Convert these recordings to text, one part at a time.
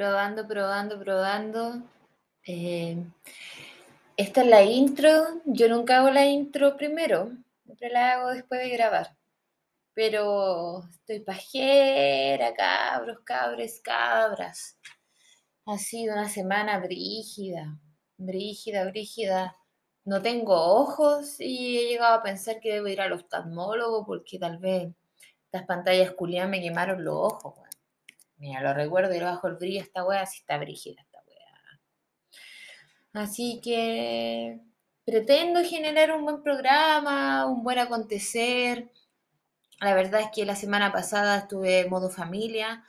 Probando, probando, probando. Eh, esta es la intro. Yo nunca hago la intro primero. Siempre la hago después de grabar. Pero estoy pajera, cabros, cabres, cabras. Ha sido una semana brígida, brígida, brígida. No tengo ojos y he llegado a pensar que debo ir al oftalmólogo porque tal vez estas pantallas culiadas me quemaron los ojos. Mira, lo recuerdo y bajo el brillo esta wea, así está brígida esta wea. Así que pretendo generar un buen programa, un buen acontecer. La verdad es que la semana pasada estuve en modo familia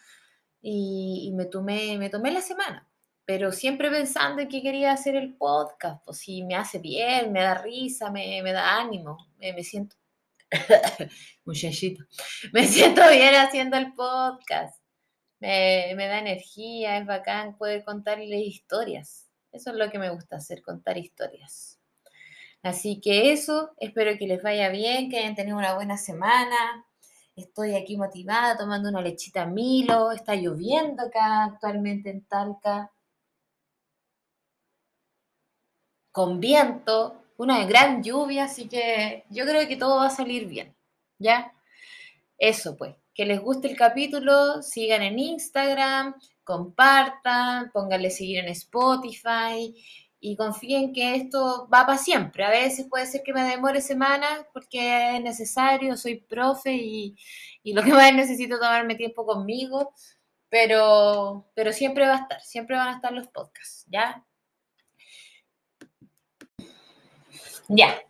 y, me, tomé, me tomé la semana, pero siempre pensando en que quería hacer el podcast, pues si me hace bien, me da risa, me, da ánimo, me, me siento, muchachito, me siento bien haciendo el podcast me, da energía, es bacán poder contarles historias. Eso es lo que me gusta hacer, contar historias. Así que eso, espero que les vaya bien, que hayan tenido una buena semana. Estoy aquí motivada tomando una lechita Milo. Está lloviendo acá actualmente en Talca. Con viento, una gran lluvia, así que yo creo que todo va a salir bien. ¿Ya? Eso pues que les guste el capítulo, sigan en Instagram, compartan, pónganle seguir en Spotify y confíen que esto va para siempre. A veces puede ser que me demore semanas porque es necesario, soy profe y, lo que más necesito tomarme tiempo conmigo, pero, pero siempre va a estar, siempre van a estar los podcasts, ¿ya? Ya,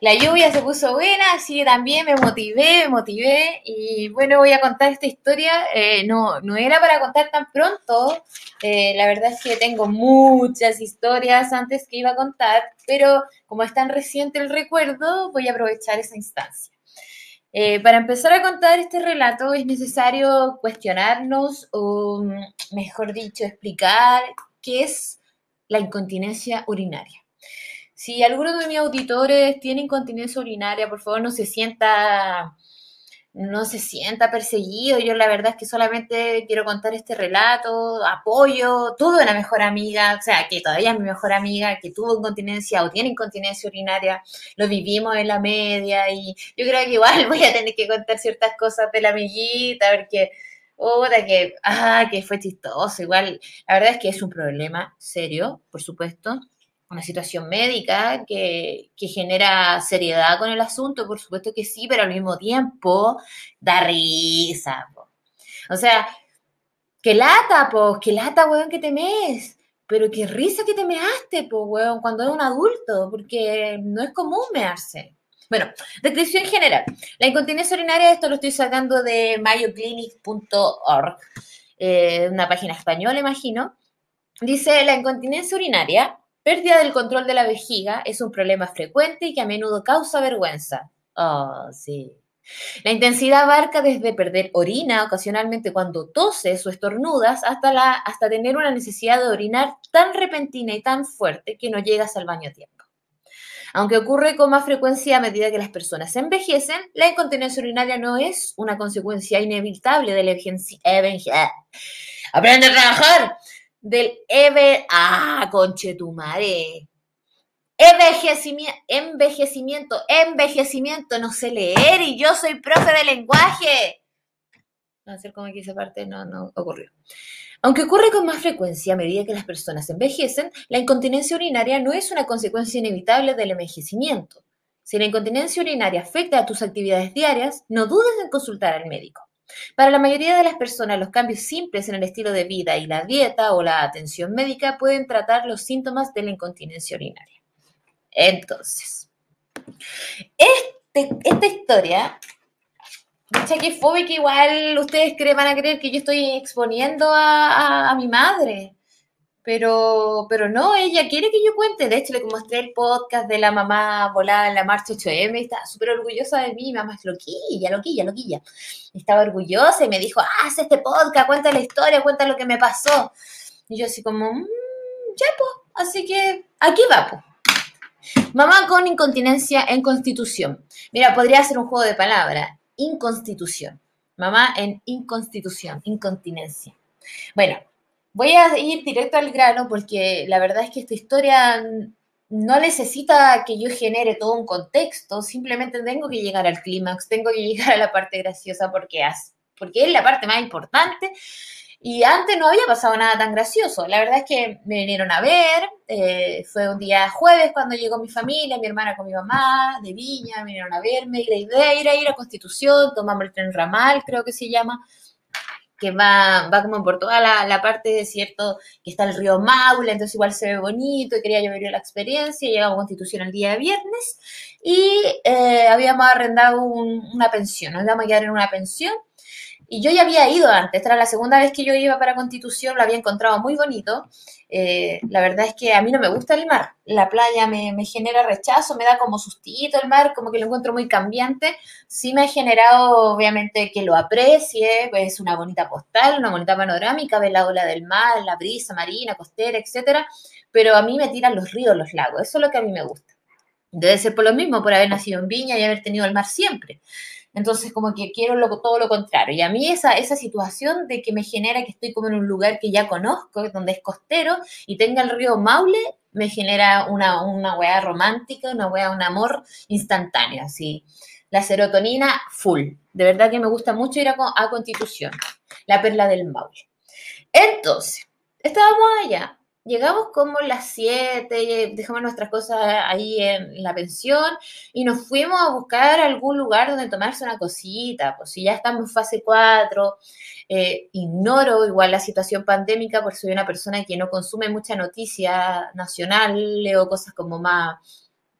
la lluvia se puso buena, así que también me motivé, me motivé y bueno, voy a contar esta historia. Eh, no, no era para contar tan pronto, eh, la verdad es que tengo muchas historias antes que iba a contar, pero como es tan reciente el recuerdo, voy a aprovechar esa instancia. Eh, para empezar a contar este relato es necesario cuestionarnos, o mejor dicho, explicar qué es la incontinencia urinaria. Si alguno de mis auditores tiene incontinencia urinaria, por favor no se sienta no se sienta perseguido. Yo la verdad es que solamente quiero contar este relato, apoyo, tuve una mejor amiga, o sea, que todavía es mi mejor amiga, que tuvo incontinencia o tiene incontinencia urinaria, lo vivimos en la media y yo creo que igual voy a tener que contar ciertas cosas de la amiguita, porque, otra que, ah, que fue chistoso, igual, la verdad es que es un problema serio, por supuesto una situación médica que, genera seriedad con el asunto, por supuesto que sí, pero al mismo tiempo da risa. O sea, que lata, pues, que lata, weón, que te mees. Pero qué risa que te measte, pues, weón, cuando es un adulto, porque no es común mearse. Bueno, descripción general. La incontinencia urinaria, esto lo estoy sacando de mayoclinic.org, eh, una página española, imagino. Dice, la incontinencia urinaria Pérdida del control de la vejiga es un problema frecuente y que a menudo causa vergüenza. Oh, sí. La intensidad abarca desde perder orina ocasionalmente cuando toses o estornudas hasta, la, hasta tener una necesidad de orinar tan repentina y tan fuerte que no llegas al baño a tiempo. Aunque ocurre con más frecuencia a medida que las personas envejecen, la incontinencia urinaria no es una consecuencia inevitable de la envejecimiento. ¡Aprende a trabajar! Del Ever. ¡Ah, conchetumare! Envejecimiento, envejecimiento, envejecimiento, no sé leer y yo soy profe de lenguaje. No sé cómo aquí esa parte no, no ocurrió. Aunque ocurre con más frecuencia a medida que las personas envejecen, la incontinencia urinaria no es una consecuencia inevitable del envejecimiento. Si la incontinencia urinaria afecta a tus actividades diarias, no dudes en consultar al médico. Para la mayoría de las personas, los cambios simples en el estilo de vida y la dieta o la atención médica pueden tratar los síntomas de la incontinencia urinaria. Entonces, este, esta historia, mucha que que igual ustedes van a creer que yo estoy exponiendo a mi madre. Pero, pero no, ella quiere que yo cuente. De hecho, le mostré el podcast de la mamá volada en la marcha 8M y estaba súper orgullosa de mí. Mamá es loquilla, loquilla, loquilla. estaba orgullosa y me dijo, ah, haz este podcast, cuenta la historia, cuenta lo que me pasó. Y yo así como, mmm, ya, pues, así que aquí va, pues. Mamá con incontinencia en constitución. Mira, podría ser un juego de palabras. Inconstitución. Mamá en inconstitución, incontinencia. Bueno, voy a ir directo al grano porque la verdad es que esta historia no necesita que yo genere todo un contexto, simplemente tengo que llegar al clímax, tengo que llegar a la parte graciosa porque, porque es la parte más importante. Y antes no había pasado nada tan gracioso. La verdad es que me vinieron a ver. Eh, fue un día jueves cuando llegó mi familia, mi hermana con mi mamá, de Viña, vinieron a verme. Y la idea era ir a Constitución, tomamos el tren ramal, creo que se llama que va, va como por toda la, la parte de cierto, que está el río Maule, entonces igual se ve bonito y quería yo la experiencia. Llegamos a Constitución el día de viernes y eh, habíamos arrendado una pensión, nos íbamos a quedar en una pensión. Y yo ya había ido antes, esta era la segunda vez que yo iba para Constitución, lo había encontrado muy bonito. Eh, la verdad es que a mí no me gusta el mar. La playa me, genera rechazo, me da como sustito el mar, como que lo encuentro muy cambiante. Sí me ha generado, obviamente, que lo aprecie, pues, es una bonita postal, una bonita panorámica, ve la ola del mar, la brisa marina, costera, etcétera. Pero a mí me tiran los ríos, los lagos, eso es lo que a mí me gusta. Debe ser por lo mismo, por haber nacido en Viña y haber tenido el mar siempre. Entonces, como que quiero todo lo contrario. Y a mí esa, esa situación de que me genera que estoy como en un lugar que ya conozco, donde es costero, y tenga el río Maule, me genera una, una weá romántica, una weá, un amor instantáneo, así. La serotonina full. De verdad que me gusta mucho ir a, a Constitución, la perla del Maule. Entonces, estábamos allá Llegamos como las 7, dejamos nuestras cosas ahí en la pensión y nos fuimos a buscar algún lugar donde tomarse una cosita. Pues si ya estamos en fase 4, eh, ignoro igual la situación pandémica porque soy una persona que no consume mucha noticia nacional, leo cosas como más,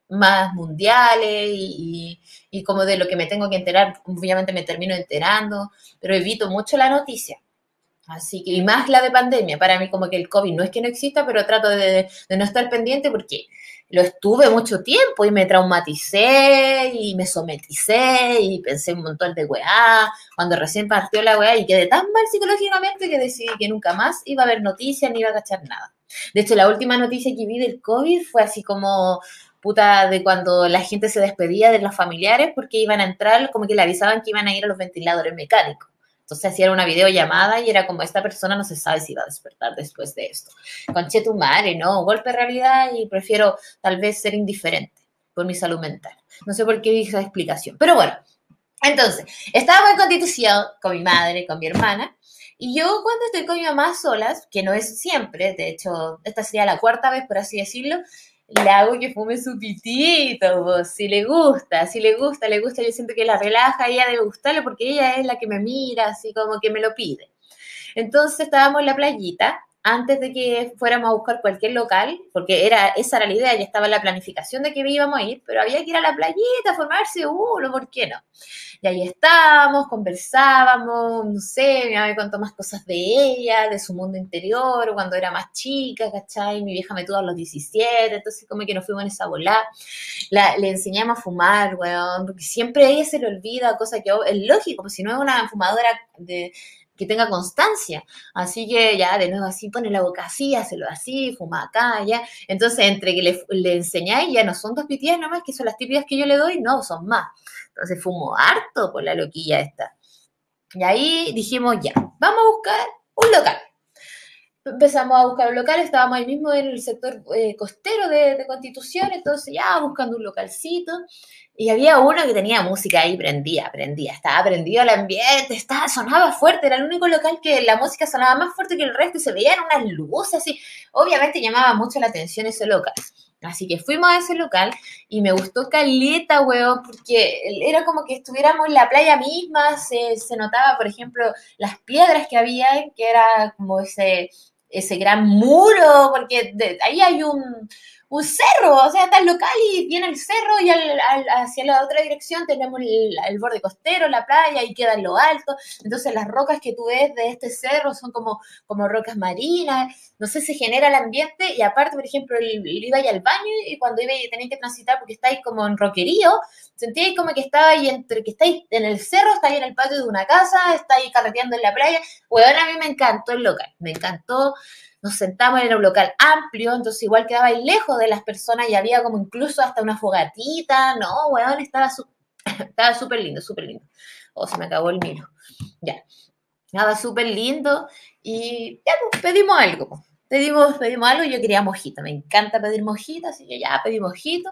más mundiales y como de lo que me tengo que enterar, obviamente me termino enterando, pero evito mucho la noticia. Así que, y más la de pandemia, para mí como que el COVID no es que no exista, pero trato de, no estar pendiente porque lo estuve mucho tiempo y me traumaticé y me someticé y pensé un montón de weá, cuando recién partió la weá y quedé tan mal psicológicamente que decidí que nunca más iba a haber noticias ni iba a cachar nada. De hecho, la última noticia que vi del COVID fue así como puta de cuando la gente se despedía de los familiares porque iban a entrar, como que le avisaban que iban a ir a los ventiladores mecánicos. Entonces hacían una videollamada y era como, esta persona no se sabe si va a despertar después de esto. Conche tu madre, ¿no? Golpe de realidad y prefiero tal vez ser indiferente por mi salud mental. No sé por qué dije esa explicación. Pero bueno, entonces, estábamos en Constitución con mi madre, con mi hermana, y yo cuando estoy con mi mamá solas, que no es siempre, de hecho, esta sería la cuarta vez, por así decirlo, le hago que fume su pitito, si le gusta, si le gusta, le gusta, yo siento que la relaja, ella debe gustarle porque ella es la que me mira, así como que me lo pide. Entonces estábamos en la playita, antes de que fuéramos a buscar cualquier local, porque era, esa era la idea, ya estaba la planificación de que íbamos a ir, pero había que ir a la playita, formarse uno, ¿por qué no? Y ahí estábamos, conversábamos, no sé, mi mamá me contó más cosas de ella, de su mundo interior, cuando era más chica, ¿cachai? Mi vieja me tuvo a los 17, entonces como que nos fuimos en esa bola. le enseñamos a fumar, weón, porque siempre a ella se le olvida, cosa que es lógico, pues si no es una fumadora de, que tenga constancia. Así que ya, de nuevo, así pone la boca así, hazlo así, fuma acá, ya. Entonces, entre que le, le enseñáis, ya no son dos pitillas nomás, que son las típicas que yo le doy, no, son más. Entonces fumo harto por la loquilla esta. Y ahí dijimos, ya, vamos a buscar un local. Empezamos a buscar un local, estábamos ahí mismo en el sector eh, costero de, de, Constitución, entonces ya buscando un localcito. Y había uno que tenía música ahí prendía, prendía, estaba prendido el ambiente, estaba, sonaba fuerte, era el único local que la música sonaba más fuerte que el resto y se veían unas luces así. Obviamente llamaba mucho la atención ese local. Así que fuimos a ese local y me gustó caleta, weón, porque era como que estuviéramos en la playa misma, se, se notaba, por ejemplo, las piedras que había, que era como ese, ese gran muro, porque ahí hay un, un cerro, o sea, está el local y viene el cerro y hacia la otra dirección tenemos el, borde costero, la playa y queda en lo alto. Entonces las rocas que tú ves de este cerro son como, como rocas marinas, no sé, se genera el ambiente y aparte, por ejemplo, el, iba ahí al baño y cuando iba tenía que transitar porque estáis como en roquerío, sentíais como que ahí entre que estáis en el cerro, estáis en el patio de una casa, estáis carreteando en la playa. Bueno, a mí me encantó el local, me encantó nos sentamos en un local amplio, entonces igual quedaba ahí lejos de las personas y había como incluso hasta una fogatita, no, weón, estaba estaba súper lindo, súper lindo. Oh, se me acabó el miro. Ya. Nada, súper lindo. Y ya, pues, pedimos algo. pues. Pedimos, pedimos algo, yo quería mojito, me encanta pedir mojito, así que ya pedí mojito.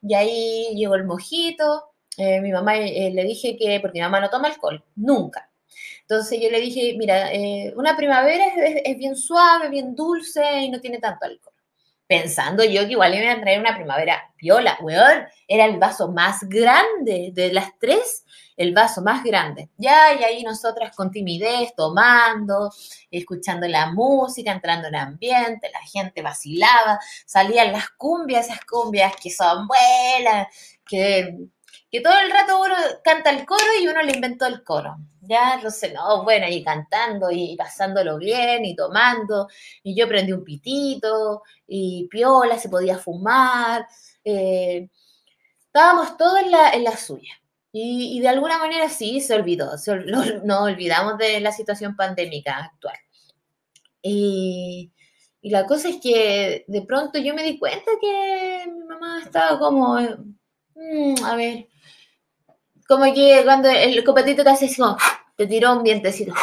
Y ahí llegó el mojito. Eh, mi mamá eh, le dije que, porque mi mamá no toma alcohol, nunca. Entonces yo le dije, mira, eh, una primavera es, bien suave, bien dulce y no tiene tanto alcohol. Pensando yo que igual iba a traer una primavera viola, weón, era el vaso más grande de las tres, el vaso más grande. Ya, y ahí nosotras con timidez, tomando, escuchando la música, entrando en ambiente, la gente vacilaba, salían las cumbias, esas cumbias que son buenas, que, que todo el rato uno canta el coro y uno le inventó el coro. Ya, entonces, no, bueno, y cantando y pasándolo bien y tomando, y yo prendí un pitito, y piola, se podía fumar, eh, estábamos todos en la, en la suya. Y, y de alguna manera sí, se olvidó, se nos olvidamos de la situación pandémica actual. Y, y la cosa es que de pronto yo me di cuenta que mi mamá estaba como, eh, mm, a ver, como que cuando el copetito te hace así como, te tiró un vientecito,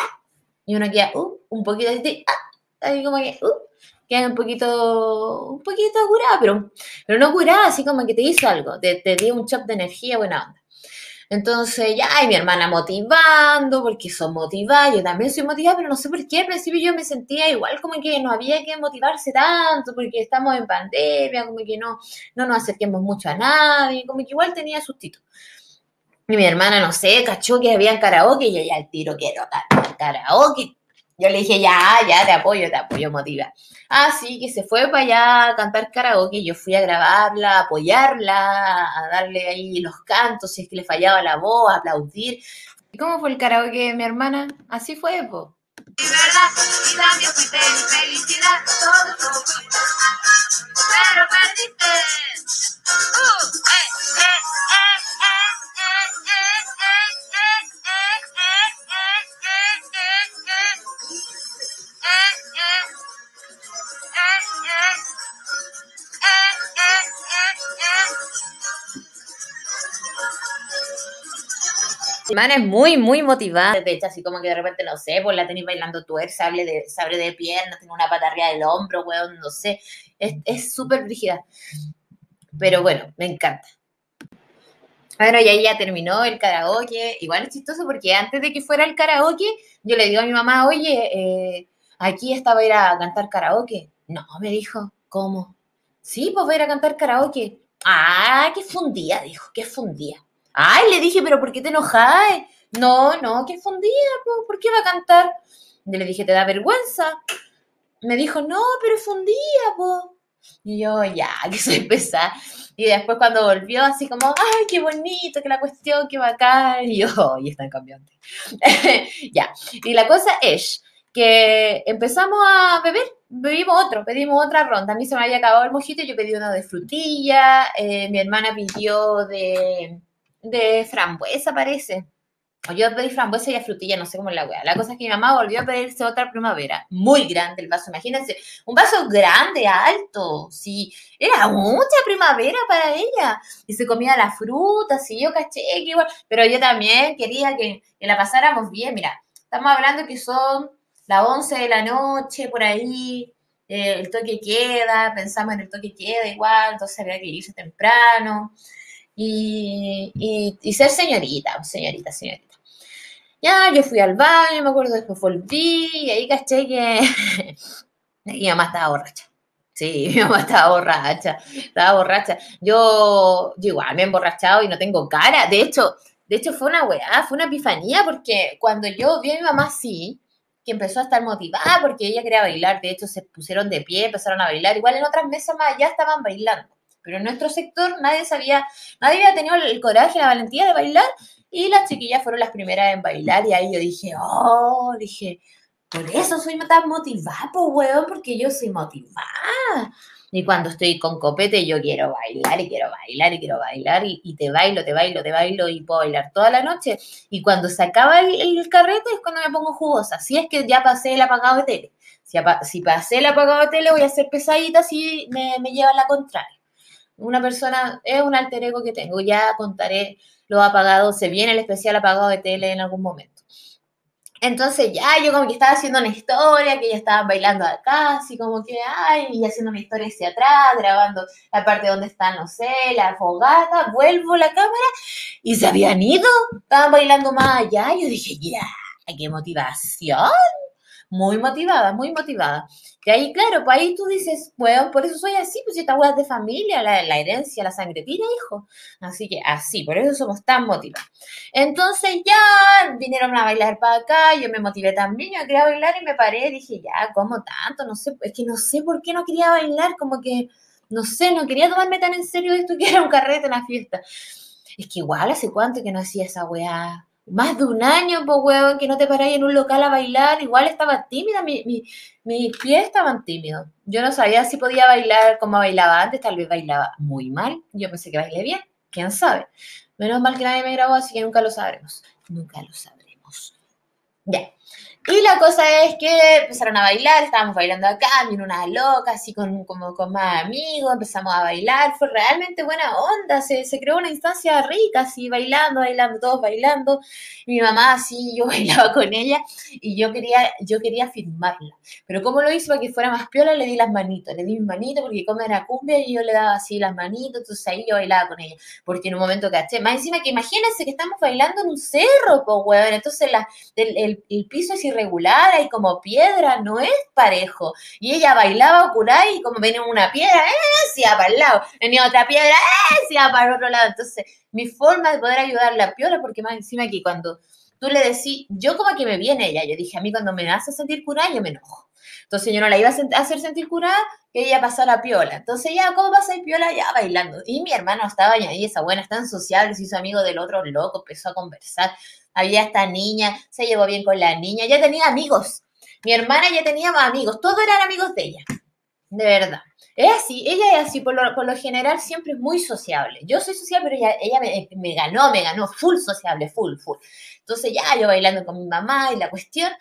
y uno queda, uh, un poquito así, ah, como que, uh, queda un poquito, un poquito curada, pero, pero no curada, así como que te hizo algo, te, te dio un shock de energía, buena onda. Entonces, ya, y mi hermana motivando, porque son motivadas, yo también soy motivada, pero no sé por qué, al principio yo me sentía igual como que no había que motivarse tanto, porque estamos en pandemia, como que no, no nos acerquemos mucho a nadie, como que igual tenía sustito. Y mi hermana, no sé, cachó que había karaoke, y yo ya al tiro quiero cantar karaoke. Yo le dije, ya, ya, te apoyo, te apoyo, motiva. Así que se fue para allá a cantar karaoke, yo fui a grabarla, apoyarla, a darle ahí los cantos, si es que le fallaba la voz, a aplaudir. ¿Y cómo fue el karaoke de mi hermana? Así fue, po. Verdad, también felicidad, todo. Pero perdiste. Uh, eh, eh, Mi hermana es muy, muy motivada. De hecho, así como que de repente, no sé, pues la tenéis bailando tuerza, sable de, sable de pierna, tiene una pata arriba del hombro, weón, no sé. Es súper rígida. Pero bueno, me encanta. Bueno, y ahí ya terminó el karaoke. Igual es chistoso porque antes de que fuera el karaoke, yo le digo a mi mamá, oye, eh, aquí estaba a ir a cantar karaoke. No, me dijo, ¿cómo? Sí, pues voy a ir a cantar karaoke. Ah, qué fundía, dijo, qué fundía. Ay, le dije, pero ¿por qué te enojáis? No, no, qué fundía, po, ¿por qué va a cantar? Le dije, ¿te da vergüenza? Me dijo, no, pero fundía, po. Y yo, ya, que soy pesada. Y después cuando volvió, así como, ay, qué bonito, que la cuestión, qué bacán. Y yo, y están cambiando. ya. Y la cosa es que empezamos a beber, bebimos otro, pedimos otra ronda. A mí se me había acabado el mojito yo pedí uno de frutilla. eh, mi hermana pidió de, de frambuesa, parece. O yo pedí frambuesa y frutilla, no sé cómo es la wea. La cosa es que mi mamá volvió a pedirse otra primavera. Muy grande el vaso, imagínense. Un vaso grande, alto. Sí, era mucha primavera para ella. Y se comía la fruta, sí, yo caché que igual. Pero yo también quería que, que la pasáramos bien. Mira, estamos hablando que son las 11 de la noche, por ahí. eh, el toque queda, pensamos en el toque queda igual, entonces había que irse temprano. Y, y, ser señorita, señorita, señorita. Ya, yo fui al baño, me acuerdo, después volví y ahí caché que mi mamá estaba borracha. Sí, mi mamá estaba borracha, estaba borracha. Yo, yo igual me he emborrachado y no tengo cara. De hecho, de hecho fue una weá, fue una epifanía porque cuando yo vi a mi mamá así, que empezó a estar motivada porque ella quería bailar, de hecho se pusieron de pie, empezaron a bailar, igual en otras mesas más allá estaban bailando, pero en nuestro sector nadie sabía, nadie había tenido el coraje, la valentía de bailar y las chiquillas fueron las primeras en bailar y ahí yo dije, oh, dije, por eso soy tan motivada, pues, weón, porque yo soy motivada. Y cuando estoy con copete, yo quiero bailar y quiero bailar y quiero bailar y, te bailo, te bailo, te bailo y puedo bailar toda la noche. Y cuando se acaba el, el carrete es cuando me pongo jugosa. Si es que ya pasé el apagado de tele. Si, apa- si pasé el apagado de tele, voy a ser pesadita si me, me llevan la contraria. Una persona, es un alter ego que tengo. Ya contaré lo apagado. Se viene el especial apagado de tele en algún momento. Entonces ya yo como que estaba haciendo una historia, que ella estaba bailando acá, así como que, ay, y haciendo una historia hacia atrás, grabando la parte donde están, no sé, la fogata, vuelvo la cámara y se habían ido, estaban bailando más allá. Yo dije, ya, qué motivación. Muy motivada, muy motivada. Que ahí, claro, pues ahí tú dices, bueno, por eso soy así, pues esta hueá de familia, la, la, herencia, la sangre tira, hijo. Así que así, por eso somos tan motivados. Entonces ya vinieron a bailar para acá, yo me motivé también, yo quería bailar y me paré, dije, ya, ¿cómo tanto? No sé, es que no sé por qué no quería bailar, como que, no sé, no quería tomarme tan en serio esto que era un carrete, una fiesta. Es que igual hace cuánto que no hacía esa weá más de un año, pues, weón, que no te paráis en un local a bailar. Igual estaba tímida, mi, mi, mis pies estaban tímidos. Yo no sabía si podía bailar como bailaba antes, tal vez bailaba muy mal. Yo pensé que bailé bien, quién sabe. Menos mal que nadie me grabó, así que nunca lo sabremos. Nunca lo sabremos. Ya. Y la cosa es que empezaron a bailar, estábamos bailando acá, vino una loca, así con, como, con más amigos, empezamos a bailar, fue realmente buena onda, se, se creó una instancia rica, así bailando, bailando, todos bailando. Mi mamá así, yo bailaba con ella y yo quería, yo quería firmarla. Pero como lo hizo para que fuera más piola, le di las manitos, le di mis manitos porque como era cumbia y yo le daba así las manitos, entonces ahí yo bailaba con ella, porque en un momento caché. Más encima que imagínense que estamos bailando en un cerro, pues, weón, entonces la, el, el, el piso es irregular, hay como piedra, no es parejo. Y ella bailaba curá y como venía una piedra, ¡eh! se iba para el lado. Venía otra piedra, ¡eh! se iba para el otro lado. Entonces, mi forma de poder ayudarle a Piola, porque más encima que cuando tú le decís, yo como que me viene ella, yo dije, a mí cuando me hace sentir curada, yo me enojo. Entonces yo no la iba a hacer sentir curada, que ella pasara piola. Entonces ya, ¿cómo pasa piola? Ya bailando. Y mi hermano estaba ahí, esa buena, tan sociable, se hizo amigo del otro loco, empezó a conversar había esta niña, se llevó bien con la niña, ya tenía amigos. Mi hermana ya tenía más amigos, todos eran amigos de ella, de verdad. Es así, ella es así, por lo, por lo general siempre es muy sociable. Yo soy sociable, pero ella, ella me, me, ganó, me ganó, full sociable, full, full. Entonces ya yo bailando con mi mamá y la cuestión.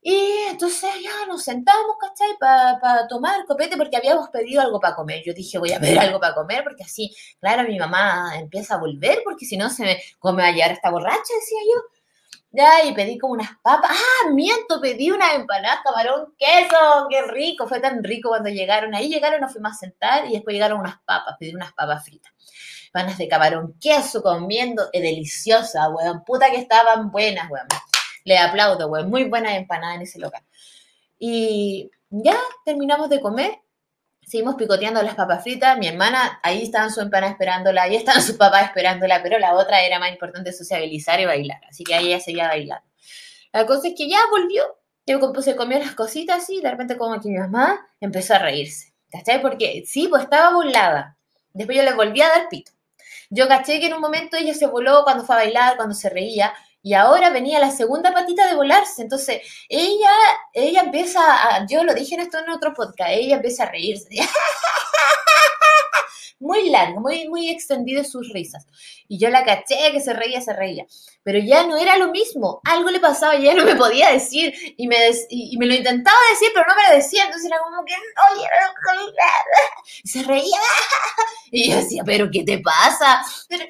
Y entonces ya nos sentamos, ¿cachai? Para pa tomar copete porque habíamos pedido algo para comer. Yo dije, voy a pedir algo para comer porque así, claro, mi mamá empieza a volver porque si no se me, ¿cómo me va a llevar esta borracha? Decía yo. Ya, y pedí como unas papas. ¡Ah, miento! Pedí una empanada, camarón, queso. ¡Qué rico! Fue tan rico cuando llegaron. Ahí llegaron, nos fuimos a sentar y después llegaron unas papas. Pedí unas papas fritas. Panas de camarón, queso comiendo. Es deliciosa, weón. Puta que estaban buenas, weón. Le aplaudo, güey. Muy buena empanada en ese local. Y ya terminamos de comer. Seguimos picoteando las papas fritas. Mi hermana, ahí estaban su empanada esperándola, ahí estaban su papá esperándola, pero la otra era más importante sociabilizar y bailar. Así que ahí ella seguía bailando. La cosa es que ya volvió. Yo se comió las cositas y de repente como que mi mamá empezó a reírse. ¿Cachai? Porque sí, pues estaba burlada. Después yo le volví a dar pito. Yo caché que en un momento ella se voló cuando fue a bailar, cuando se reía, y ahora venía la segunda patita de volarse. Entonces, ella, ella empieza a, yo lo dije en esto en otro podcast, ella empieza a reírse. muy largo, muy, muy extendido sus risas. Y yo la caché que se reía, se reía. Pero ya no era lo mismo. Algo le pasaba y ya no me podía decir. Y me, y, me lo intentaba decir, pero no me lo decía. Entonces era como que, oye, y se reía. Y yo decía, ¿pero qué te pasa? Pero,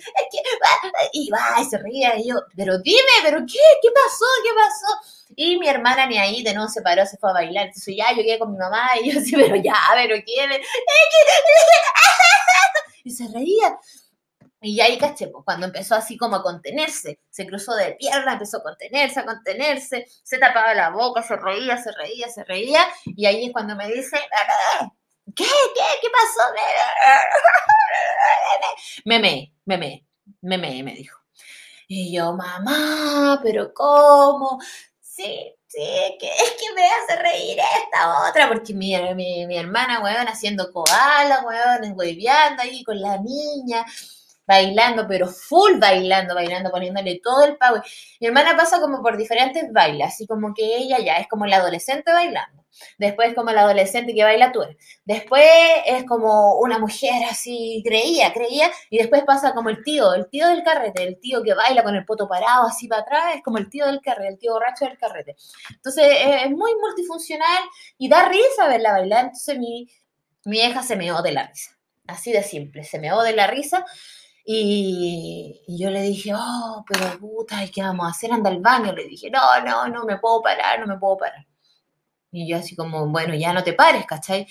y va, y se reía. Y yo, pero dime, ¿pero qué? ¿Qué pasó? ¿Qué pasó? Y mi hermana ni ahí de nuevo se paró, se fue a bailar. Entonces ya yo quedé con mi mamá y yo así, pero ya, pero quién. Y se reía. Y ahí caché, pues, cuando empezó así como a contenerse, se cruzó de pierna, empezó a contenerse, a contenerse, se tapaba la boca, se reía, se reía, se reía, y ahí es cuando me dice, ¿qué? ¿Qué? ¿Qué pasó? Meme, meme, meme, me dijo. Y yo, mamá, pero ¿cómo? Sí, sí, es que, es que me hace reír esta otra, porque mi, mi, mi hermana, weón, haciendo koala, weón, hueveando ahí con la niña, bailando, pero full bailando, bailando, poniéndole todo el power. Mi hermana pasa como por diferentes bailes, así como que ella ya es como la adolescente bailando. Después como la adolescente que baila tú. Después es como una mujer así, creía, creía. Y después pasa como el tío, el tío del carrete, el tío que baila con el poto parado así para atrás, es como el tío del carrete, el tío borracho del carrete. Entonces es muy multifuncional y da risa verla bailar. Entonces mi, mi hija se meó de la risa. Así de simple, se meó de la risa. Y, y yo le dije, oh, pero puta, ¿y qué vamos a hacer? Anda al baño. Le dije, no, no, no me puedo parar, no me puedo parar. Y yo así como, bueno, ya no te pares, ¿cachai?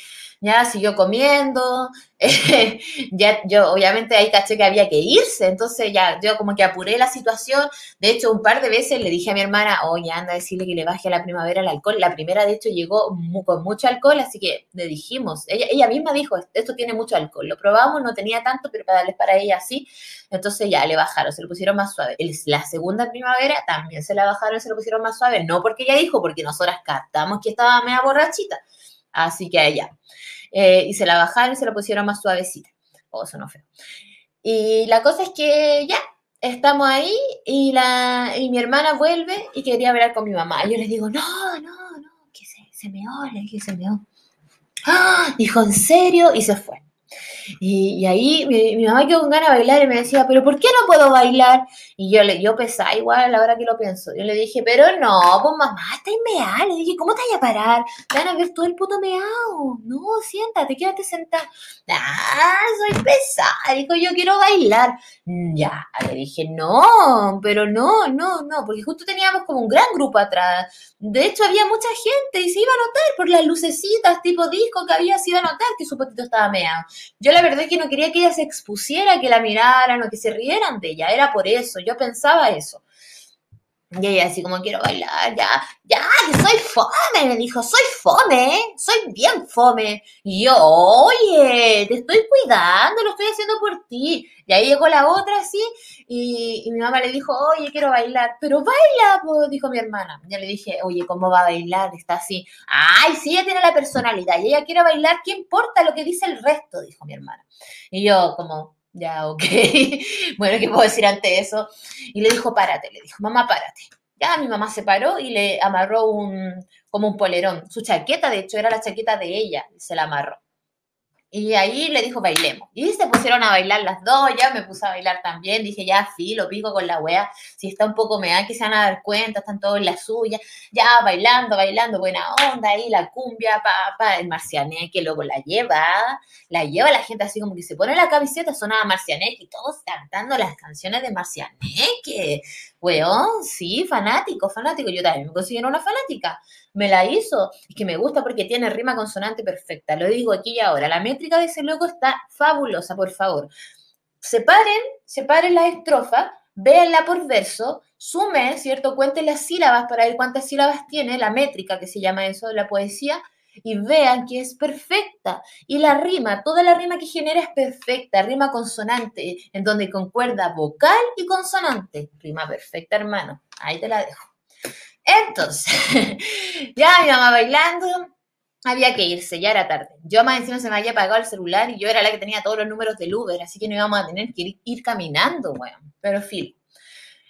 Ya siguió comiendo, ya yo obviamente ahí caché que había que irse, entonces ya yo como que apuré la situación, de hecho un par de veces le dije a mi hermana, oye, anda a decirle que le baje a la primavera el alcohol, la primera de hecho llegó con mucho alcohol, así que le dijimos, ella, ella misma dijo, esto tiene mucho alcohol, lo probamos, no tenía tanto, pero para darles para ella sí, entonces ya le bajaron, se lo pusieron más suave. La segunda primavera también se la bajaron, se lo pusieron más suave, no porque ella dijo, porque nosotras captamos que estaba media borrachita, así que a ella. Eh, y se la bajaron y se la pusieron más suavecita. Oh, eso no feo. Y la cosa es que ya, estamos ahí y, la, y mi hermana vuelve y quería hablar con mi mamá. Y yo les digo, no, no, no, que se, se me ole, que se me ole. ¡Ah! Dijo, ¿en serio? Y se fue. Y, ahí mi, mamá quedó con ganas de bailar y me decía, ¿pero por qué no puedo bailar? Y yo, le, yo pesaba igual a la hora que lo pienso. Yo le dije, pero no, pues mamá, estáis meada. Le dije, ¿cómo te vas a parar? Te van a ver todo el puto meado. No, siéntate, quédate sentada. Ah, soy pesada. Dijo, yo quiero bailar. "Mm, Ya, le dije, no, pero no, no, no, porque justo teníamos como un gran grupo atrás. De hecho, había mucha gente y se iba a notar por las lucecitas tipo disco que había, se iba a notar que su potito estaba meado. La verdad es que no quería que ella se expusiera, que la miraran o que se rieran de ella, era por eso, yo pensaba eso. Y ella así como quiero bailar, ya, ya, que soy fome, me dijo, soy fome, soy bien fome. Y yo, oye, te estoy cuidando, lo estoy haciendo por ti. Y ahí llegó la otra así, y, mi mamá le dijo, oye, quiero bailar, pero baila, pues, dijo mi hermana. Yo le dije, oye, ¿cómo va a bailar? Está así. Ay, si ella tiene la personalidad y ella quiere bailar, ¿qué importa lo que dice el resto? Dijo mi hermana. Y yo, como, ya, ok. bueno, ¿qué puedo decir ante eso? Y le dijo, párate, le dijo, mamá, párate. Ya mi mamá se paró y le amarró un, como un polerón. Su chaqueta, de hecho, era la chaqueta de ella, se la amarró. Y ahí le dijo, bailemos. Y se pusieron a bailar las dos, ya me puse a bailar también. Dije, ya, filo, pico con la wea. Si está un poco mea, que se van a dar cuenta, están todos en la suya. Ya, bailando, bailando, buena onda ahí, la cumbia, pa, pa, el marcianeque, luego la lleva, la lleva la gente así como que se pone la camiseta, sonaba marcianeque y todos cantando las canciones de marcianeque. Weón, sí, fanático, fanático. Yo también me considero una fanática. Me la hizo. Es que me gusta porque tiene rima consonante perfecta. Lo digo aquí y ahora. La métrica de ese loco está fabulosa, por favor. Separen, separen la estrofa, véanla por verso, sumen, ¿cierto? Cuenten las sílabas para ver cuántas sílabas tiene, la métrica que se llama eso, la poesía, y vean que es perfecta. Y la rima, toda la rima que genera es perfecta, rima consonante, en donde concuerda vocal y consonante. Rima perfecta, hermano. Ahí te la dejo. Entonces, ya mi mamá bailando, había que irse, ya era tarde. Yo más encima se me había apagado el celular y yo era la que tenía todos los números del Uber, así que no íbamos a tener que ir, caminando, weón. Pero filo.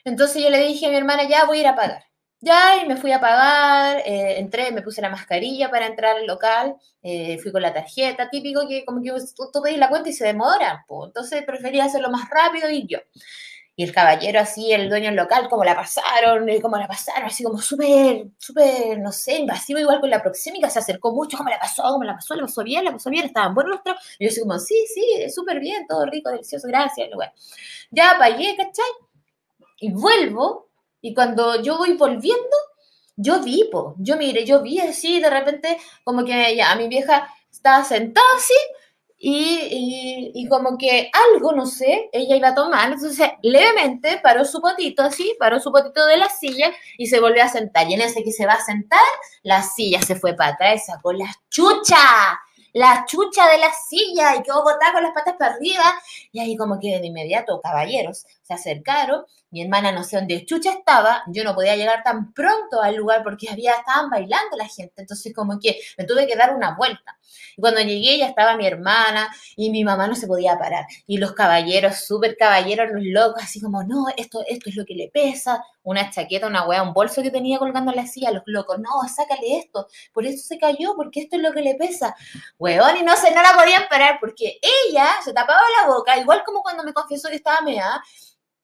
Entonces yo le dije a mi hermana, ya voy a ir a pagar. Ya, y me fui a pagar, eh, entré, me puse la mascarilla para entrar al local, eh, fui con la tarjeta, típico que como que tú, tú pedís la cuenta y se demora. Entonces preferí hacerlo más rápido y yo. Y el caballero así, el dueño del local, como la pasaron, eh, como la pasaron, así como súper, súper, no sé, invasivo, igual con la proxémica, se acercó mucho, cómo la pasó, cómo la pasó, la pasó bien, la pasó bien, estaban buenos los tragos. Y yo así como, sí, sí, súper bien, todo rico, delicioso, gracias. Bueno, ya pagué, ¿cachai? Y vuelvo, y cuando yo voy volviendo, yo vi, po, yo mire, yo vi así, de repente, como que ya, mi vieja estaba sentada así, y, y, y, como que algo, no sé, ella iba a tomar, entonces levemente paró su potito así, paró su potito de la silla y se volvió a sentar. Y en ese que se va a sentar, la silla se fue para atrás sacó la chucha, la chucha de la silla y quedó botada con las patas para arriba. Y ahí como que de inmediato, caballeros, se acercaron. Mi hermana no sé dónde chucha estaba, yo no podía llegar tan pronto al lugar porque había, estaban bailando la gente, entonces como que me tuve que dar una vuelta. Cuando llegué ya estaba mi hermana y mi mamá no se podía parar. Y los caballeros, súper caballeros, los locos, así como, no, esto, esto es lo que le pesa. Una chaqueta, una hueá, un bolso que tenía colgando en la silla. Los locos, no, sácale esto. Por eso se cayó, porque esto es lo que le pesa. Hueón, y no sé, no la podían parar porque ella se tapaba la boca, igual como cuando me confesó que estaba mea,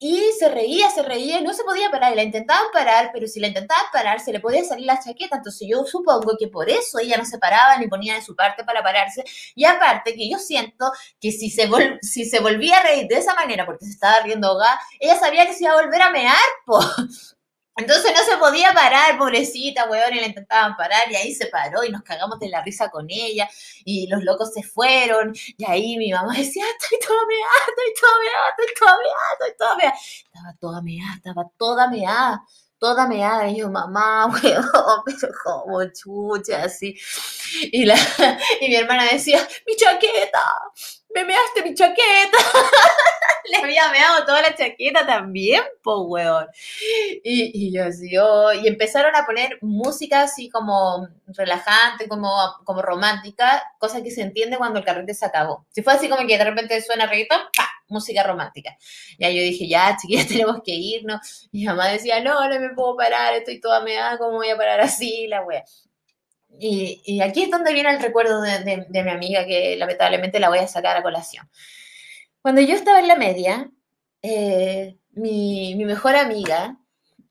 y se reía, se reía no se podía parar. Y la intentaban parar, pero si la intentaban parar, se le podía salir la chaqueta. Entonces yo supongo que por eso ella no se paraba ni ponía de su parte para pararse. Y aparte que yo siento que si se, si se volvía a reír de esa manera, porque se estaba riendo hogar, ella sabía que se iba a volver a mear, po. Entonces no se podía parar, pobrecita, weón, y la intentaban parar, y ahí se paró y nos cagamos de la risa con ella, y los locos se fueron, y ahí mi mamá decía, estoy toda meada, estoy toda meada, estoy toda meada, estoy toda meada. Estaba toda meada, estaba toda meada, toda meada, y yo, mamá, weón, pero como chucha, así. Y, la, y mi hermana decía, mi chaqueta, me measte mi chaqueta. Le había meado toda la chaqueta también, po, weón. Y, y yo así, oh, y empezaron a poner música así como relajante, como, como romántica, cosa que se entiende cuando el carrete se acabó. Si fue así como que de repente suena reggaetón, ¡pa! música romántica. Ya yo dije, ya, chiquillas, tenemos que irnos. Mi mamá decía, no, no me puedo parar, estoy toda meada, ¿cómo voy a parar así? La wea. Y, aquí es donde viene el recuerdo de, mi amiga, que lamentablemente la voy a sacar a colación. Cuando yo estaba en la media, eh, mi, mejor amiga,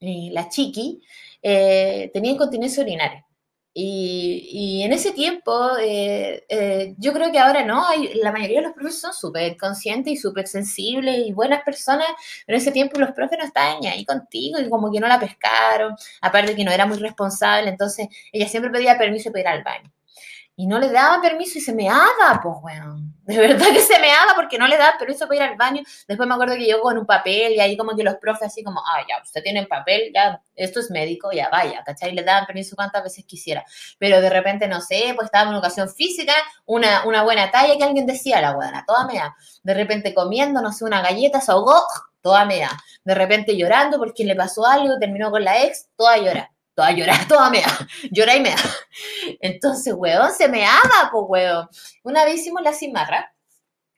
la Chiqui, eh, tenía incontinencia urinaria. Y, en ese tiempo, eh, yo creo que ahora no, hay, la mayoría de los profes son súper conscientes y súper sensibles y buenas personas, pero en ese tiempo los profes no estaban ahí contigo y como que no la pescaron, aparte que no era muy responsable, entonces ella siempre pedía permiso para ir al baño y no le daban permiso y se me haga, pues, weón. De verdad que se me haga porque no le daban permiso para ir al baño. Después me acuerdo que llegó con un papel y ahí como que los profes así como, ah, ya, usted tiene papel, ya, esto es médico, ya vaya, ¿cachai? Le daban permiso cuantas veces quisiera. Pero de repente, no sé, pues estaba en una ocasión física, una, una buena talla que alguien decía, la weona, toda mea. De repente comiendo, no sé, una galleta, se ahogó, toda mea. De repente llorando porque le pasó algo, terminó con la ex, toda llora toda llorar, toda mea, llora y mea. Entonces, weón, se me ama, pues, weón. Una vez hicimos la cimarra,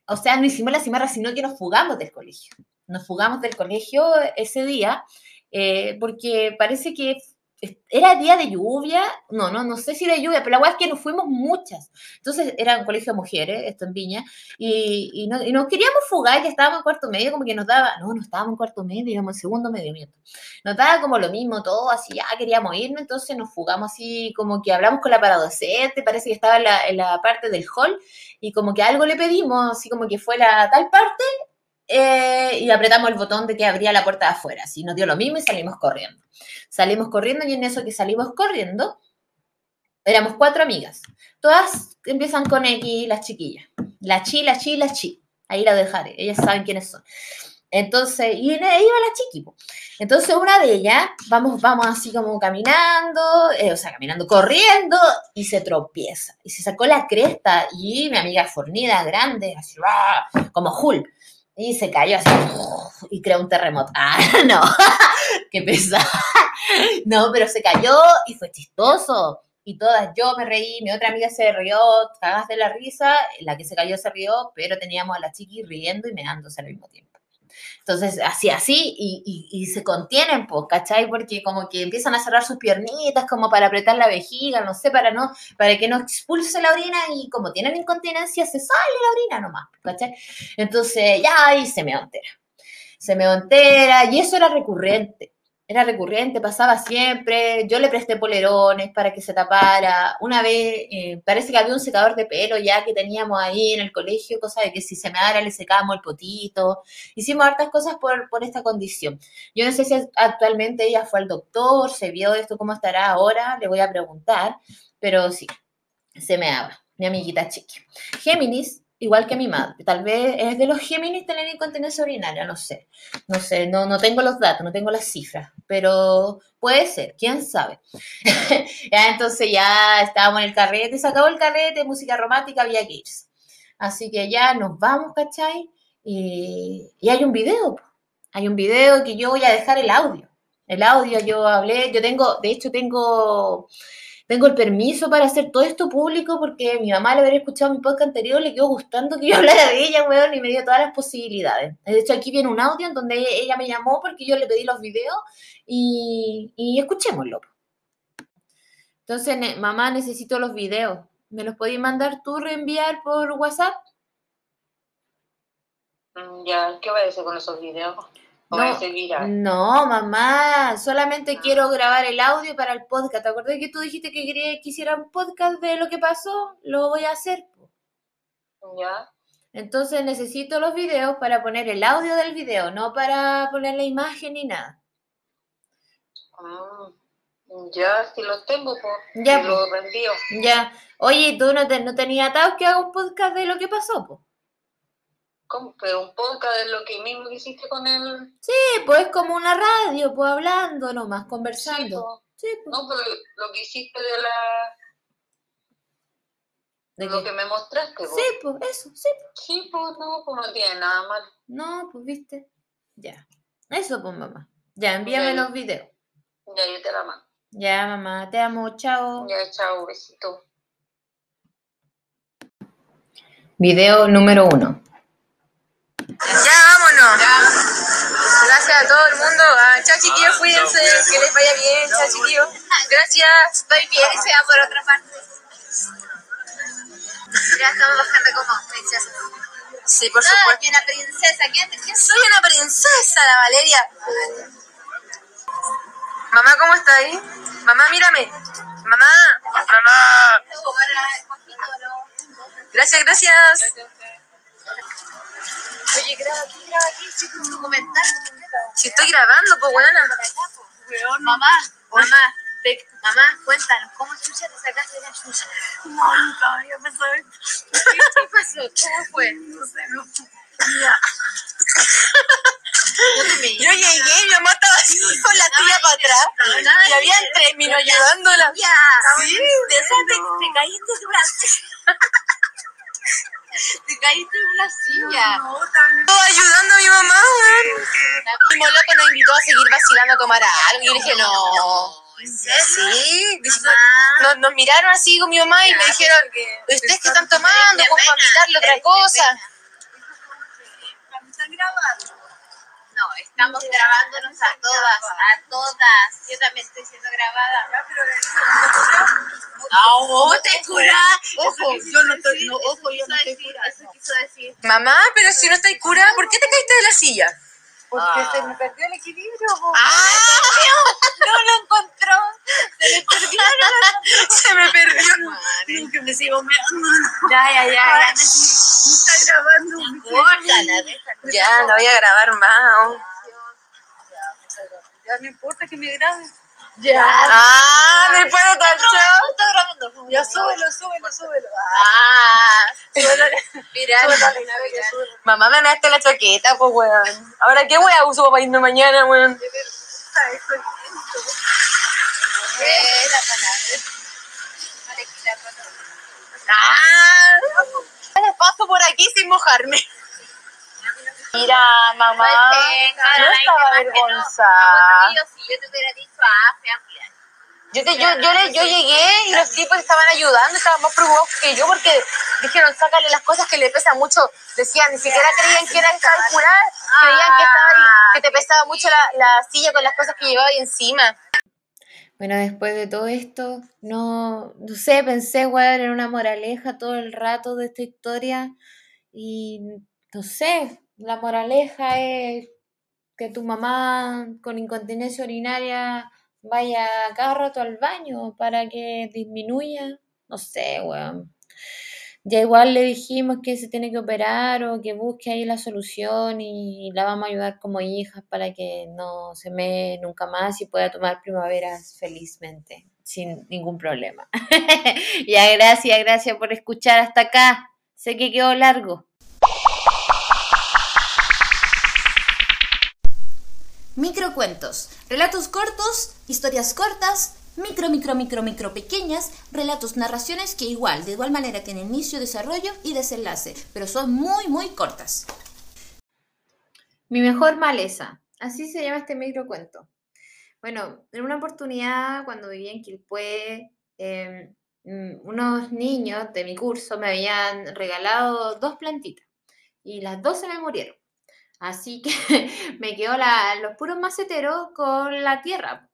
o sea, no hicimos la cimarra, sino que nos fugamos del colegio. Nos fugamos del colegio ese día, eh, porque parece que era día de lluvia, no, no, no sé si de lluvia, pero la verdad es que nos fuimos muchas. Entonces era un colegio de mujeres, esto en Viña, y, y, nos queríamos fugar, ya estábamos en cuarto medio, como que nos daba, no, no estábamos en cuarto medio, íbamos en segundo medio, miento. Nos daba como lo mismo todo, así, ya queríamos irnos, entonces nos fugamos así, como que hablamos con la paradocente, parece que estaba en la, en la parte del hall, y como que algo le pedimos, así como que fue la tal parte, eh, y apretamos el botón de que abría la puerta de afuera. Así nos dio lo mismo y salimos corriendo. Salimos corriendo y en eso que salimos corriendo, éramos cuatro amigas. Todas empiezan con X, las chiquillas. La chi, la chi, la chi. Ahí la dejaré. Ellas saben quiénes son. Entonces, y ahí iba la chiqui. Entonces, una de ellas, vamos, vamos así como caminando, eh, o sea, caminando, corriendo, y se tropieza. Y se sacó la cresta. Y mi amiga fornida, grande, así, como Hulk y se cayó así y creó un terremoto. Ah, no, qué pesada. No, pero se cayó y fue chistoso. Y todas, yo me reí, mi otra amiga se rió, cagas de la risa, la que se cayó se rió, pero teníamos a la chiqui riendo y meándose al mismo tiempo. Entonces, así, así, y, y, se contienen, pues, ¿cachai? Porque como que empiezan a cerrar sus piernitas como para apretar la vejiga, no sé, para no, para que no expulse la orina y como tienen incontinencia, se sale la orina nomás, ¿cachai? Entonces, ya ahí se me entera. Se me entera, y eso era recurrente era recurrente, pasaba siempre. Yo le presté polerones para que se tapara. Una vez, eh, parece que había un secador de pelo ya que teníamos ahí en el colegio, cosa de que si se me dara le secábamos el potito. Hicimos hartas cosas por, por esta condición. Yo no sé si actualmente ella fue al doctor, se vio esto, cómo estará ahora, le voy a preguntar, pero sí, se me daba, mi amiguita chiqui. Géminis igual que mi madre. Tal vez es de los Géminis tener incontinencia urinaria, no sé. No sé, no, no tengo los datos, no tengo las cifras, pero puede ser, quién sabe. ya entonces ya estábamos en el carrete, se acabó el carrete, música romántica, había que Así que ya nos vamos, ¿cachai? Y, y hay un video, hay un video que yo voy a dejar el audio. El audio yo hablé, yo tengo, de hecho tengo tengo el permiso para hacer todo esto público porque mi mamá, al haber escuchado mi podcast anterior, le quedó gustando que yo hablara de ella, weón, y me dio todas las posibilidades. De hecho, aquí viene un audio en donde ella me llamó porque yo le pedí los videos y, escuchémoslo. Entonces, mamá, necesito los videos. ¿Me los podéis mandar tú, reenviar por WhatsApp? Mm, ya, ¿qué voy a hacer con esos videos? ¿O No, mamá, solamente Ah. quiero grabar el audio para el podcast. ¿Te acordás que tú dijiste que quería que hiciera un podcast de lo que pasó? Lo voy a hacer. ¿Ya? Entonces necesito los videos para poner el audio del video, no para poner la imagen ni nada. Ah, ya, si los tengo, pues. Ya, si los reenvío. Ya. Oye, ¿y ¿tú no, te, no tenías atado que haga un podcast de lo que pasó? Po? ¿Cómo? Pero un podcast de lo que mismo que hiciste con el... Sí, pues es como una radio, pues hablando nomás, Sí, conversando. po. Sí, pues. No, pero lo que hiciste de la... ¿De lo qué? que me mostraste, pues. Sí, pues eso, sí. Sí, pues no, pues no tiene nada mal. No, pues viste. Ya. Eso, pues mamá. Ya, envíame Ya. los videos. Ya, yo te la mando. Ya, mamá, te amo, chao. Ya, chao, besito. Video número uno. Ya, vámonos. Gracias a todo el mundo. Ah, chao, chiquillos, cuídense. Que les vaya bien. Chao, chiquillos. Gracias. Estoy bien y se va por otra parte. Ya estamos bajando como princesa. Sí, por Ah, supuesto. que una princesa. ¿Quién, quién Soy una princesa, la Valeria. Mamá, ¿cómo está ahí? Mamá, mírame. Mamá. Mamá. no? Gracias, gracias. Oye, graba aquí, graba aquí, chico, un documental. Si estoy grabando, pues, buena. Mamá, mamá, ve- mamá, cuéntanos, ¿cómo chucha te sacaste la chucha? No, nunca había pasado ¿Qué pasó? ¿Cómo fue? No sé, no. Yo llegué y mi mamá estaba así con la tía para atrás. Y habían tres minos ayudándola. Ya, Sí, te, te, te caíste de silla. Te caíste de una silla. Estaba ayudando a mi mamá, weón. Mi nos invitó a seguir vacilando a tomar algo. Y yo dije, no. ¿En serio? Sí, nos, nos miraron así con mi mamá y me dijeron, ¿ustedes qué están tomando? ¿Cómo invitarle otra cosa? No, estamos grabándonos a todas, a todas. Yo también estoy siendo grabada. No, te cura. Ojo, yo no estoy, no, ojo, yo no estoy cura. Eso quiso decir. Mamá, pero si no estáis cura, ¿por qué te caíste de la silla? Porque se me perdió el equilibrio. ¡Ah! No lo encontró. Se le perdió. Se me perdió. Nunca me sigo meando. Ya, ya, ya. ya. Me está grabando. Córtala, déjala. Ya, no voy a grabar más. Ya no importa que me grabe. Ya. Ah, después de tal show. Está grabando. Ya súbelo, súbelo, súbelo. Ah, mira, Mamá, me daste la chaqueta, pues, weón. Ahora, ¿qué weá uso para irme mañana, weón? Ah, paso por aquí sin mojarme. Mira, mamá, Pues no ay, estaba avergonzada. Yo, si yo te hubiera dicho, ah. Yo, te- yo, yo, le- yo llegué y los tipos estaban ayudando, estaban más preocupados que yo porque dijeron, sácale las cosas que le pesan mucho. Decían, ni siquiera creían que era calcular, creían que, estaba ahí, que te pesaba mucho la, la silla con las cosas que llevaba ahí encima. Bueno, después de todo esto, no, no sé, pensé, weón, en una moraleja todo el rato de esta historia y no sé, la moraleja es que tu mamá con incontinencia urinaria vaya cada rato al baño para que disminuya, no sé, weón. Ya igual le dijimos que se tiene que operar o que busque ahí la solución y la vamos a ayudar como hijas para que no se me nunca más y pueda tomar primaveras felizmente, sin ningún problema. ya, gracias, gracias por escuchar hasta acá. Sé que quedó largo. Microcuentos, relatos cortos, historias cortas, micro, micro, micro, micro pequeñas, relatos, narraciones que igual, de igual manera tienen inicio, desarrollo y desenlace, pero son muy, muy cortas. Mi mejor maleza. Así se llama este microcuento. Bueno, en una oportunidad, cuando vivía en Quilpué, eh, mm, unos niños de mi curso me habían regalado dos plantitas y las dos se me murieron. Así que me quedó la- los puros maceteros con la tierra.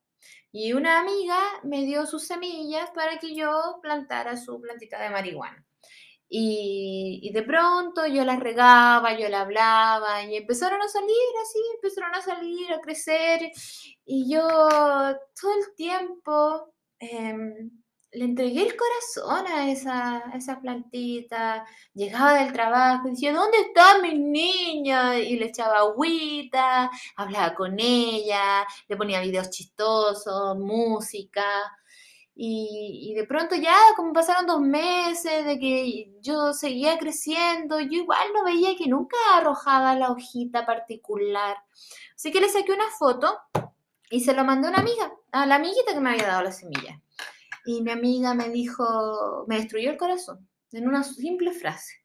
Y una amiga me dio sus semillas para que yo plantara su plantita de marihuana. Y, de pronto yo la regaba, yo la hablaba y empezaron a salir así, empezaron a salir, a crecer. Y yo todo el tiempo em, le entregué el corazón a esa, plantita. Llegaba del trabajo y decía, ¿dónde está mi niña? Y le echaba agüita, hablaba con ella, le ponía videos chistosos, música. Y, y de pronto ya, como pasaron dos meses de que yo seguía creciendo, yo igual no veía que nunca arrojaba la hojita particular. Así que le saqué una foto y se lo mandé a una amiga, a la amiguita que me había dado la semilla. Y mi amiga me dijo, me destruyó el corazón en una simple frase.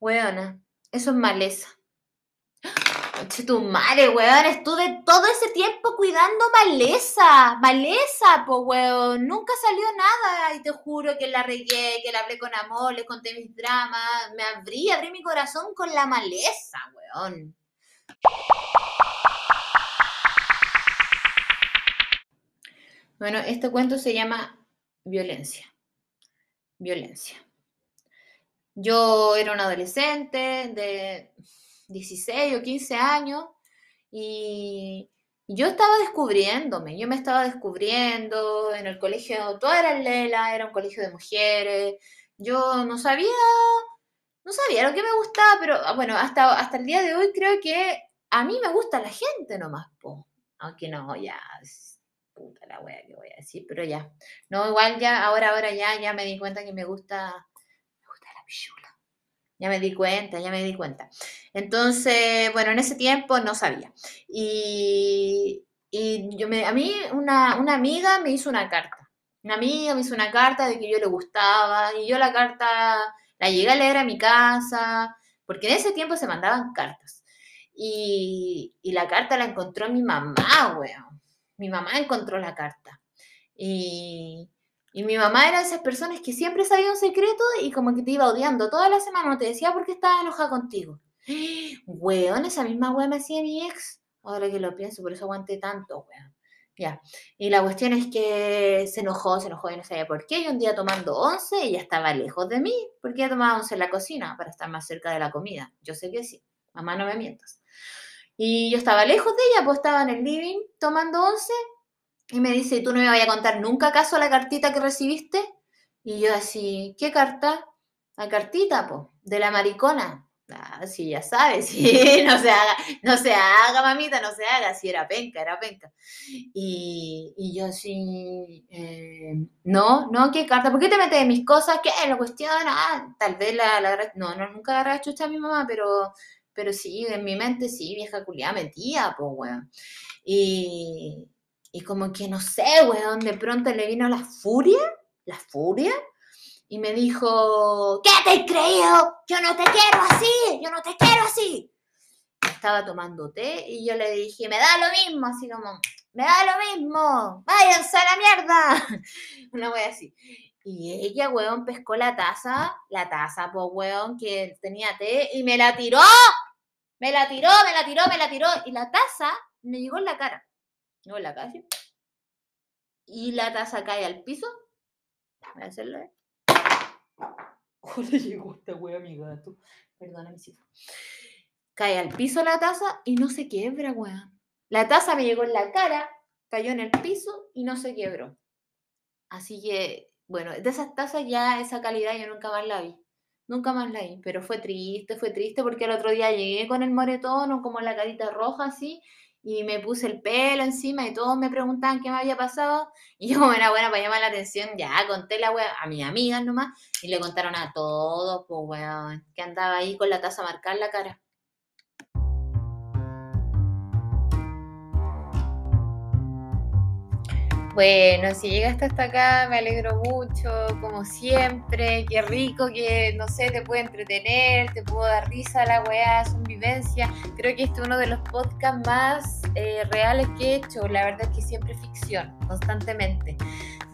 Weona, eso es maleza. Che, tu madre, weón, estuve todo ese tiempo cuidando maleza, maleza, po, weón. Nunca salió nada y te juro que la regué, que la hablé con amor, le conté mis dramas, me abrí, abrí mi corazón con la maleza, weón. Bueno, este cuento se llama Violencia. Violencia. Yo era un adolescente de 16 o 15 años y yo estaba descubriéndome, yo me estaba descubriendo en el colegio, toda era Lela, era un colegio de mujeres, yo no sabía, no sabía lo que me gustaba, pero ah, bueno, hasta, hasta el día de hoy creo que a mí me gusta la gente nomás, po. aunque no, ya, puta la wea que voy a decir, pero ya, no, igual ya, ahora, ahora ya, ya me di cuenta que me gusta, me gusta la pichula. Ya me di cuenta, ya me di cuenta. Entonces, bueno, en ese tiempo no sabía. Y, y yo me, a mí una, una amiga me hizo una carta. Una amiga me hizo una carta de que yo le gustaba y yo la carta la llegué a leer a mi casa, porque en ese tiempo se mandaban cartas. Y, y la carta la encontró mi mamá, weón. Mi mamá encontró la carta. Y, y mi mamá era de esas personas que siempre sabía un secreto y como que te iba odiando toda la semana, no te decía por qué estaba enojada contigo. Weón, esa misma weón me hacía mi ex. Ahora que lo pienso, por eso aguanté tanto, weón. Ya. Y la cuestión es que se enojó, se enojó y no sabía por qué. Y un día tomando once, ella estaba lejos de mí, porque ella tomaba once en la cocina para estar más cerca de la comida. Yo sé que sí. Mamá, no me mientas. Y yo estaba lejos de ella, pues estaba en el living tomando once y me dice, ¿tú no me vayas a contar nunca acaso la cartita que recibiste? Y yo así, ¿qué carta? La cartita, po, de la maricona. Ah, sí, ya sabes, sí, no se haga, no se haga, mamita, no se haga, si era penca, era penca. Y, y yo así, eh, no, no, ¿qué carta? ¿Por qué te metes en mis cosas? ¿Qué? ¿Lo cuestiona? Ah, tal vez la, la, no, no, nunca agarré chucha a mi mamá, pero, pero sí, en mi mente sí, vieja culiada metía, pues, weón. Y, y como que no sé, weón, de pronto le vino la furia, la furia, y me dijo, ¿qué te has creído? Yo no te quiero así, yo no te quiero así. Estaba tomando té y yo le dije, me da lo mismo, así como, me da lo mismo, váyanse a la mierda. Una wea así. Y ella, weón, pescó la taza, la taza, pues, weón, que tenía té, y me la tiró. Me la tiró, me la tiró, me la tiró. Y la taza me llegó en la cara. No, en la calle. Y la taza cae al piso. A hacerlo, ¿eh? Oh, le llegó esta wea mi gato. Perdona, mis hijos. Cae al piso la taza y no se quiebra, weón. La taza me llegó en la cara, cayó en el piso y no se quebró. Así que, bueno, de esas tazas ya esa calidad yo nunca más la vi. Nunca más la vi, pero fue triste, fue triste porque el otro día llegué con el moretón o como la carita roja así y me puse el pelo encima y todos me preguntaban qué me había pasado. Y yo, como era para llamar la atención, ya conté la wea a mis amigas nomás y le contaron a todos, pues weón, que andaba ahí con la taza a marcar la cara. Bueno, si llegaste hasta acá, me alegro mucho, como siempre. Qué rico que, no sé, te puede entretener, te puedo dar risa la weá, son vivencias. Creo que este es uno de los podcasts más eh, reales que he hecho. La verdad es que siempre ficción. constantemente.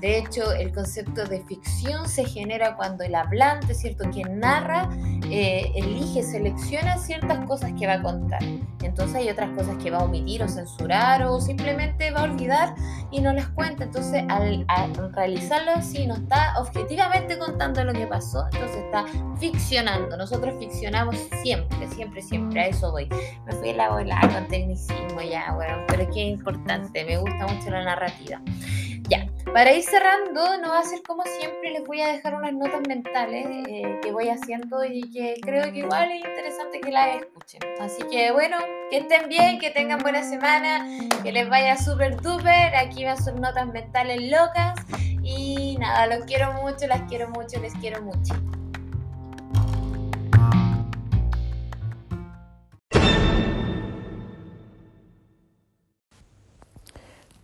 De hecho, el concepto de ficción se genera cuando el hablante, ¿cierto? Quien narra, eh, elige, selecciona ciertas cosas que va a contar. Entonces hay otras cosas que va a omitir o censurar o simplemente va a olvidar y no las cuenta. Entonces al, al realizarlo así no está objetivamente contando lo que pasó, entonces está ficcionando. Nosotros ficcionamos siempre, siempre, siempre. A eso voy. Me fui a la bola con tecnicismo ya, bueno, pero es que es importante. Me gusta mucho la narrativa. Ya, para ir cerrando, no va a ser como siempre, les voy a dejar unas notas mentales eh, que voy haciendo y que creo que igual es interesante que las escuchen. Así que bueno, que estén bien, que tengan buena semana, que les vaya súper duper. Aquí van sus notas mentales locas. Y nada, los quiero mucho, las quiero mucho, les quiero mucho.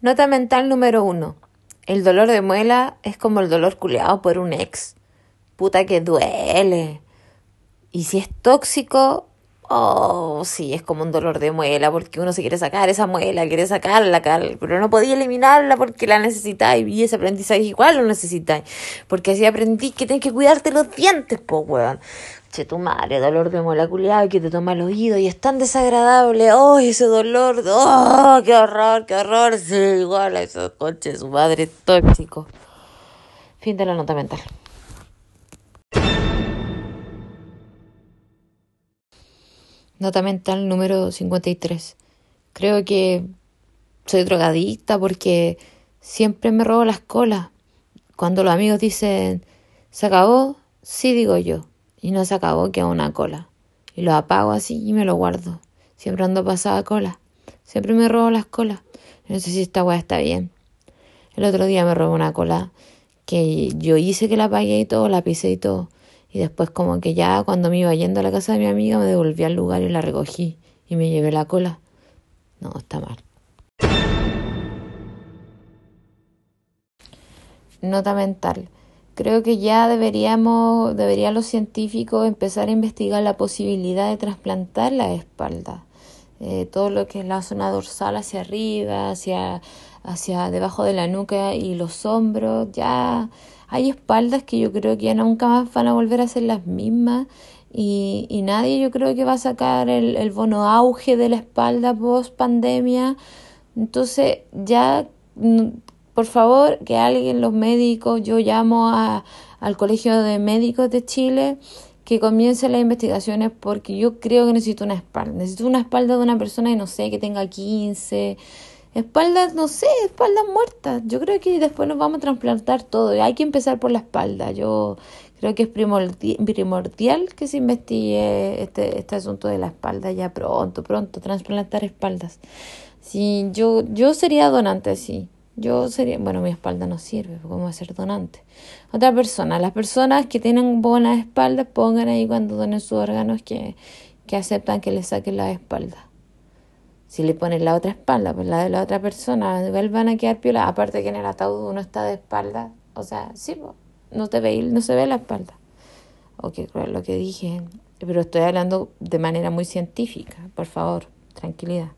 Nota mental número uno. El dolor de muela es como el dolor culeado por un ex. Puta que duele. Y si es tóxico, oh, sí, es como un dolor de muela, porque uno se quiere sacar esa muela, quiere sacarla, pero no podía eliminarla porque la necesitáis. Y ese aprendizaje igual lo necesitáis. Porque así aprendí que tienes que cuidarte los dientes, po, weón. Che, tu madre, dolor de muela que te toma el oído y es tan desagradable. Oh, ese dolor, oh, qué horror, qué horror. Sí, igual a esos coches, su madre tóxico. Fin de la nota mental. Nota mental número 53. Creo que soy drogadicta porque siempre me robo las colas. Cuando los amigos dicen, ¿se acabó? Sí, digo yo. Y no se acabó, queda una cola. Y lo apago así y me lo guardo. Siempre ando pasada cola. Siempre me robo las colas. No sé si esta weá está bien. El otro día me robé una cola que yo hice que la apagué y todo, la pisé y todo. Y después como que ya cuando me iba yendo a la casa de mi amiga me devolví al lugar y la recogí y me llevé la cola. No, está mal. Nota mental. Creo que ya deberíamos, deberían los científicos empezar a investigar la posibilidad de trasplantar la espalda. Eh, todo lo que es la zona dorsal hacia arriba, hacia, hacia debajo de la nuca y los hombros, ya hay espaldas que yo creo que ya nunca más van a volver a ser las mismas y, y nadie yo creo que va a sacar el, el bono auge de la espalda post pandemia. Entonces ya, mm, por favor, que alguien, los médicos, yo llamo a, al Colegio de Médicos de Chile, que comience las investigaciones porque yo creo que necesito una espalda. Necesito una espalda de una persona que no sé, que tenga 15, espaldas, no sé, espaldas muertas. Yo creo que después nos vamos a trasplantar todo. Hay que empezar por la espalda. Yo creo que es primordial que se investigue este, este asunto de la espalda ya pronto, pronto, trasplantar espaldas. Sí, yo, yo sería donante, sí. Yo sería, bueno, mi espalda no sirve, ¿cómo ser donante? Otra persona, las personas que tienen buenas espaldas, pongan ahí cuando donen sus órganos que, que aceptan que les saquen la espalda. Si le ponen la otra espalda, pues la de la otra persona, igual van a quedar piola. Aparte que en el ataúd uno está de espalda. O sea, sí, no, te ve, no se ve la espalda. O lo que dije. Pero estoy hablando de manera muy científica. Por favor, tranquilidad.